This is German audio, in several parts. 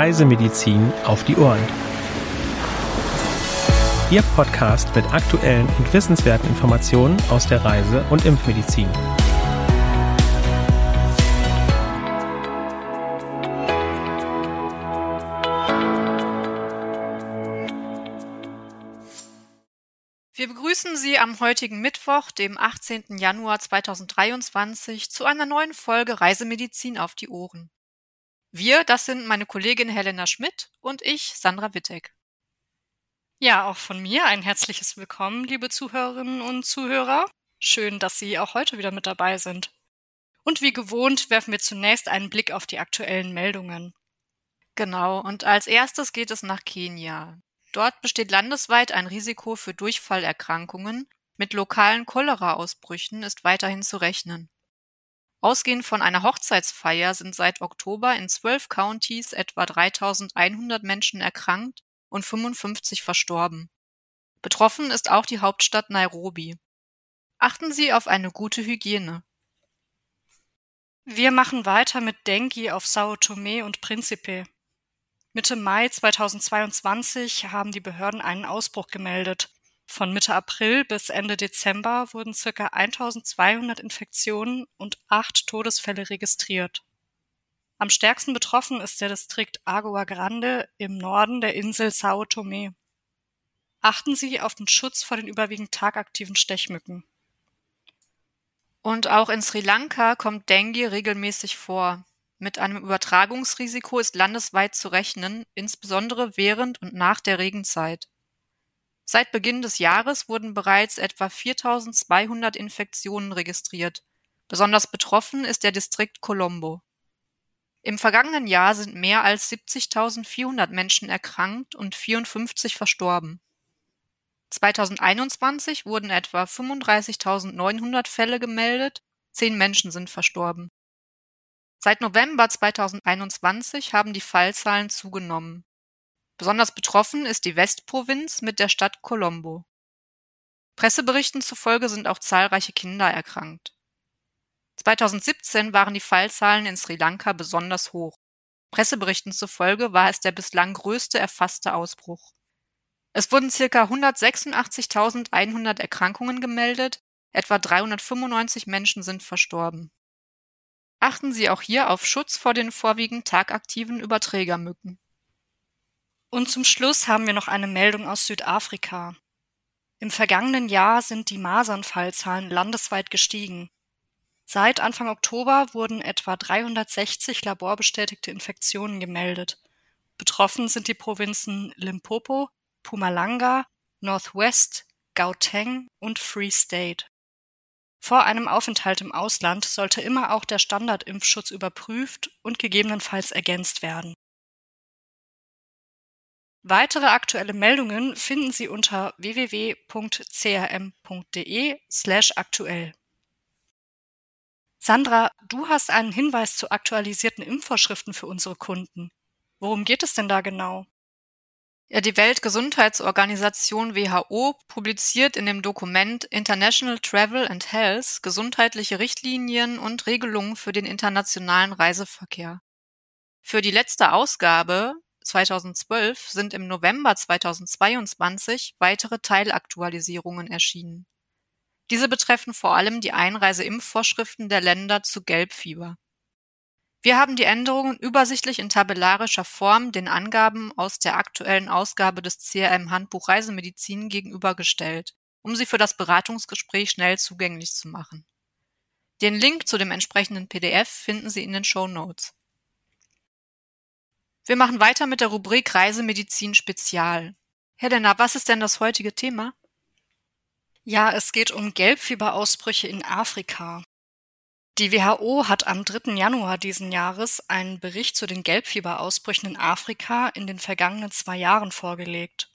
Reisemedizin auf die Ohren. Ihr Podcast mit aktuellen und wissenswerten Informationen aus der Reise- und Impfmedizin. Wir begrüßen Sie am heutigen Mittwoch, dem 18. Januar 2023, zu einer neuen Folge Reisemedizin auf die Ohren. Wir, das sind meine Kollegin Helena Schmidt und ich, Sandra Wittek. Ja, auch von mir ein herzliches Willkommen, liebe Zuhörerinnen und Zuhörer. Schön, dass Sie auch heute wieder mit dabei sind. Und wie gewohnt werfen wir zunächst einen Blick auf die aktuellen Meldungen. Genau, und als erstes geht es nach Kenia. Dort besteht landesweit ein Risiko für Durchfallerkrankungen. Mit lokalen Cholera-Ausbrüchen ist weiterhin zu rechnen. Ausgehend von einer Hochzeitsfeier sind seit Oktober in zwölf Countys etwa 3100 Menschen erkrankt und 55 verstorben. Betroffen ist auch die Hauptstadt Nairobi. Achten Sie auf eine gute Hygiene. Wir machen weiter mit Dengue auf Sao Tome und Principe. Mitte Mai 2022 haben die Behörden einen Ausbruch gemeldet. Von Mitte April bis Ende Dezember wurden circa 1200 Infektionen und acht Todesfälle registriert. Am stärksten betroffen ist der Distrikt Agua Grande im Norden der Insel Sao Tome. Achten Sie auf den Schutz vor den überwiegend tagaktiven Stechmücken. Und auch in Sri Lanka kommt Dengue regelmäßig vor. Mit einem Übertragungsrisiko ist landesweit zu rechnen, insbesondere während und nach der Regenzeit. Seit Beginn des Jahres wurden bereits etwa 4200 Infektionen registriert. Besonders betroffen ist der Distrikt Colombo. Im vergangenen Jahr sind mehr als 70.400 Menschen erkrankt und 54 verstorben. 2021 wurden etwa 35.900 Fälle gemeldet, zehn Menschen sind verstorben. Seit November 2021 haben die Fallzahlen zugenommen. Besonders betroffen ist die Westprovinz mit der Stadt Colombo. Presseberichten zufolge sind auch zahlreiche Kinder erkrankt. 2017 waren die Fallzahlen in Sri Lanka besonders hoch. Presseberichten zufolge war es der bislang größte erfasste Ausbruch. Es wurden ca. 186.100 Erkrankungen gemeldet, etwa 395 Menschen sind verstorben. Achten Sie auch hier auf Schutz vor den vorwiegend tagaktiven Überträgermücken. Und zum Schluss haben wir noch eine Meldung aus Südafrika. Im vergangenen Jahr sind die Masernfallzahlen landesweit gestiegen. Seit Anfang Oktober wurden etwa 360 laborbestätigte Infektionen gemeldet. Betroffen sind die Provinzen Limpopo, Pumalanga, Northwest, Gauteng und Free State. Vor einem Aufenthalt im Ausland sollte immer auch der Standardimpfschutz überprüft und gegebenenfalls ergänzt werden. Weitere aktuelle Meldungen finden Sie unter www.crm.de/aktuell. Sandra, du hast einen Hinweis zu aktualisierten Impfvorschriften für unsere Kunden. Worum geht es denn da genau? Ja, die Weltgesundheitsorganisation WHO publiziert in dem Dokument International Travel and Health gesundheitliche Richtlinien und Regelungen für den internationalen Reiseverkehr. Für die letzte Ausgabe 2012 sind im November 2022 weitere Teilaktualisierungen erschienen. Diese betreffen vor allem die Einreiseimpfvorschriften der Länder zu Gelbfieber. Wir haben die Änderungen übersichtlich in tabellarischer Form den Angaben aus der aktuellen Ausgabe des CRM Handbuch Reisemedizin gegenübergestellt, um sie für das Beratungsgespräch schnell zugänglich zu machen. Den Link zu dem entsprechenden PDF finden Sie in den Show Notes. Wir machen weiter mit der Rubrik Reisemedizin Spezial. Helena, was ist denn das heutige Thema? Ja, es geht um Gelbfieberausbrüche in Afrika. Die WHO hat am 3. Januar diesen Jahres einen Bericht zu den Gelbfieberausbrüchen in Afrika in den vergangenen zwei Jahren vorgelegt.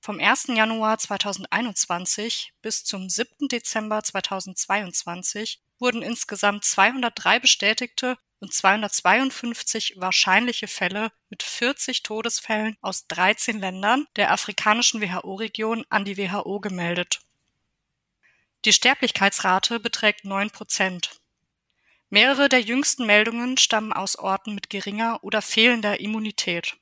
Vom 1. Januar 2021 bis zum 7. Dezember 2022 wurden insgesamt 203 bestätigte und 252 wahrscheinliche Fälle mit 40 Todesfällen aus 13 Ländern der afrikanischen WHO-Region an die WHO gemeldet. Die Sterblichkeitsrate beträgt 9 Prozent. Mehrere der jüngsten Meldungen stammen aus Orten mit geringer oder fehlender Immunität.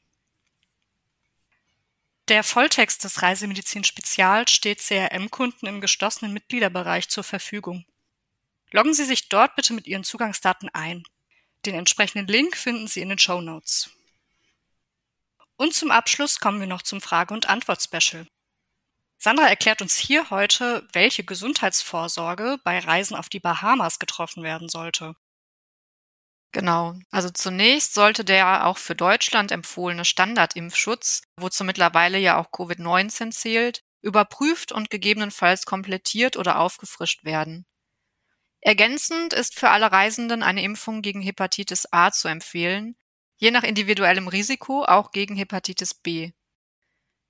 Der Volltext des Reisemedizin Spezial steht CRM-Kunden im geschlossenen Mitgliederbereich zur Verfügung. Loggen Sie sich dort bitte mit Ihren Zugangsdaten ein. Den entsprechenden Link finden Sie in den Show Notes. Und zum Abschluss kommen wir noch zum Frage- und Antwort-Special. Sandra erklärt uns hier heute, welche Gesundheitsvorsorge bei Reisen auf die Bahamas getroffen werden sollte. Genau. Also zunächst sollte der auch für Deutschland empfohlene Standardimpfschutz, wozu mittlerweile ja auch Covid-19 zählt, überprüft und gegebenenfalls komplettiert oder aufgefrischt werden. Ergänzend ist für alle Reisenden eine Impfung gegen Hepatitis A zu empfehlen, je nach individuellem Risiko auch gegen Hepatitis B.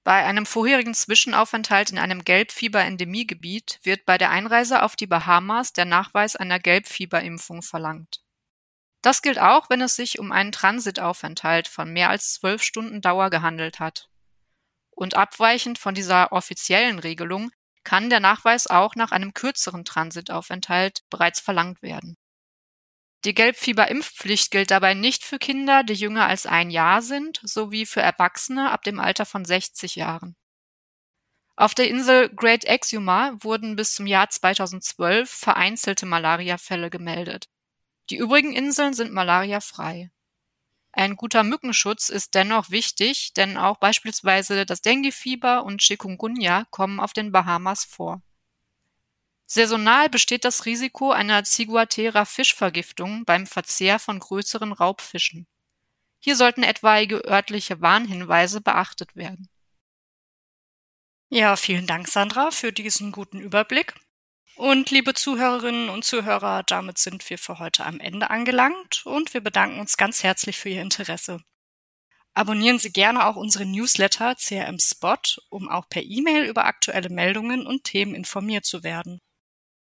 Bei einem vorherigen Zwischenaufenthalt in einem Gelbfieber-Endemiegebiet wird bei der Einreise auf die Bahamas der Nachweis einer Gelbfieberimpfung verlangt. Das gilt auch, wenn es sich um einen Transitaufenthalt von mehr als zwölf Stunden Dauer gehandelt hat. Und abweichend von dieser offiziellen Regelung kann der Nachweis auch nach einem kürzeren Transitaufenthalt bereits verlangt werden. Die Gelbfieberimpfpflicht gilt dabei nicht für Kinder, die jünger als ein Jahr sind, sowie für Erwachsene ab dem Alter von 60 Jahren. Auf der Insel Great Exuma wurden bis zum Jahr 2012 vereinzelte Malariafälle gemeldet. Die übrigen Inseln sind malariafrei. Ein guter Mückenschutz ist dennoch wichtig, denn auch beispielsweise das Denguefieber und Chikungunya kommen auf den Bahamas vor. Saisonal besteht das Risiko einer Ciguatera-Fischvergiftung beim Verzehr von größeren Raubfischen. Hier sollten etwaige örtliche Warnhinweise beachtet werden. Ja, vielen Dank, Sandra, für diesen guten Überblick. Und liebe Zuhörerinnen und Zuhörer, damit sind wir für heute am Ende angelangt und wir bedanken uns ganz herzlich für Ihr Interesse. Abonnieren Sie gerne auch unsere Newsletter CRM Spot, um auch per E-Mail über aktuelle Meldungen und Themen informiert zu werden.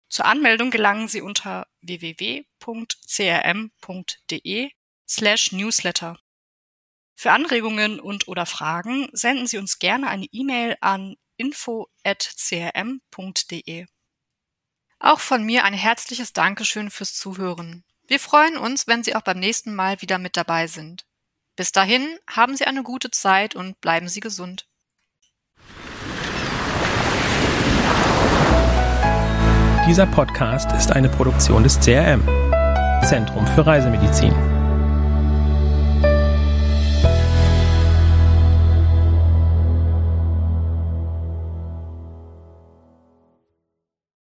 Zur Anmeldung gelangen Sie unter www.crm.de slash newsletter. Für Anregungen und oder Fragen senden Sie uns gerne eine E-Mail an info.crm.de. Auch von mir ein herzliches Dankeschön fürs Zuhören. Wir freuen uns, wenn Sie auch beim nächsten Mal wieder mit dabei sind. Bis dahin haben Sie eine gute Zeit und bleiben Sie gesund. Dieser Podcast ist eine Produktion des CRM, Zentrum für Reisemedizin.